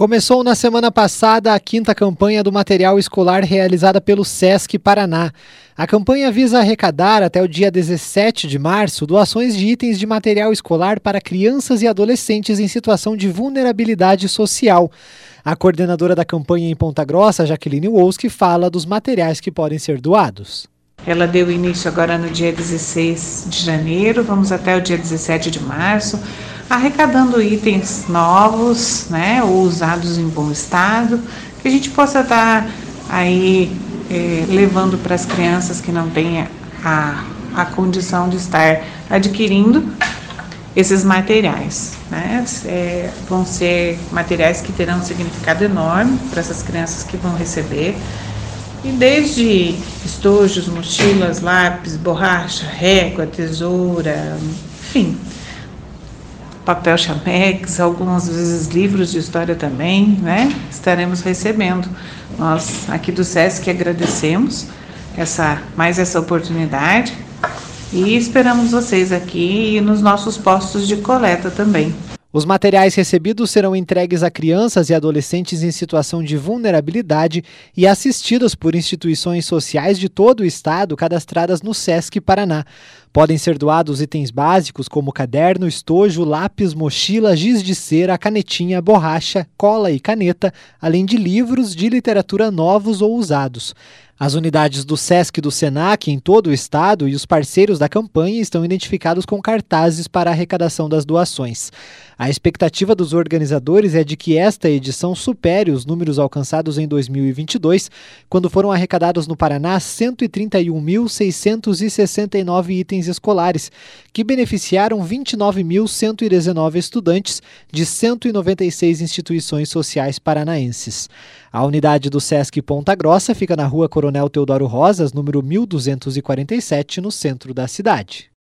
Começou na semana passada a quinta campanha do material escolar realizada pelo SESC Paraná. A campanha visa arrecadar até o dia 17 de março doações de itens de material escolar para crianças e adolescentes em situação de vulnerabilidade social. A coordenadora da campanha em Ponta Grossa, Jaqueline Wolski, fala dos materiais que podem ser doados. Ela deu início agora no dia 16 de janeiro, vamos até o dia 17 de março arrecadando itens novos, né, ou usados em bom estado, que a gente possa estar aí é, levando para as crianças que não têm a, a condição de estar adquirindo esses materiais. Né? É, vão ser materiais que terão um significado enorme para essas crianças que vão receber. E desde estojos, mochilas, lápis, borracha, régua, tesoura, enfim, papel chamex, algumas vezes livros de história também, né? Estaremos recebendo. Nós aqui do SESC agradecemos essa mais essa oportunidade e esperamos vocês aqui e nos nossos postos de coleta também. Os materiais recebidos serão entregues a crianças e adolescentes em situação de vulnerabilidade e assistidos por instituições sociais de todo o estado cadastradas no SESC Paraná. Podem ser doados itens básicos como caderno, estojo, lápis, mochila, giz de cera, canetinha, borracha, cola e caneta, além de livros de literatura novos ou usados. As unidades do SESC e do SENAC em todo o estado e os parceiros da campanha estão identificados com cartazes para a arrecadação das doações. A expectativa dos organizadores é de que esta edição supere os números alcançados em 2022, quando foram arrecadados no Paraná 131.669 itens escolares, que beneficiaram 29.119 estudantes de 196 instituições sociais paranaenses. A unidade do SESC Ponta Grossa fica na rua Coronel Teodoro Rosas, número 1247, no centro da cidade.